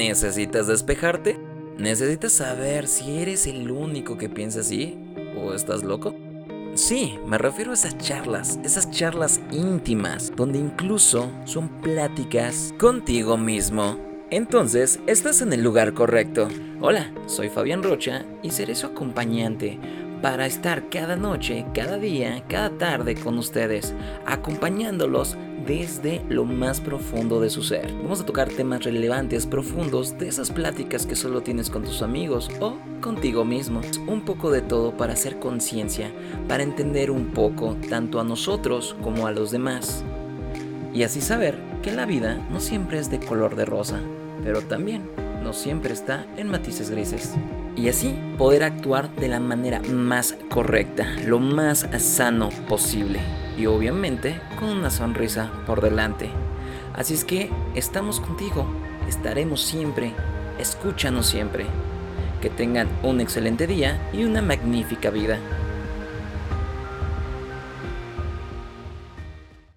¿Necesitas despejarte? ¿Necesitas saber si eres el único que piensa así? ¿O estás loco? Sí, me refiero a esas charlas, esas charlas íntimas, donde incluso son pláticas contigo mismo. Entonces, estás en el lugar correcto. Hola, soy Fabián Rocha y seré su acompañante para estar cada noche, cada día, cada tarde con ustedes, acompañándolos desde lo más profundo de su ser. Vamos a tocar temas relevantes, profundos, de esas pláticas que solo tienes con tus amigos o contigo mismo. Un poco de todo para hacer conciencia, para entender un poco tanto a nosotros como a los demás. Y así saber que la vida no siempre es de color de rosa, pero también no siempre está en matices grises. Y así poder actuar de la manera más correcta, lo más sano posible. Y obviamente con una sonrisa por delante. Así es que estamos contigo, estaremos siempre, escúchanos siempre. Que tengan un excelente día y una magnífica vida.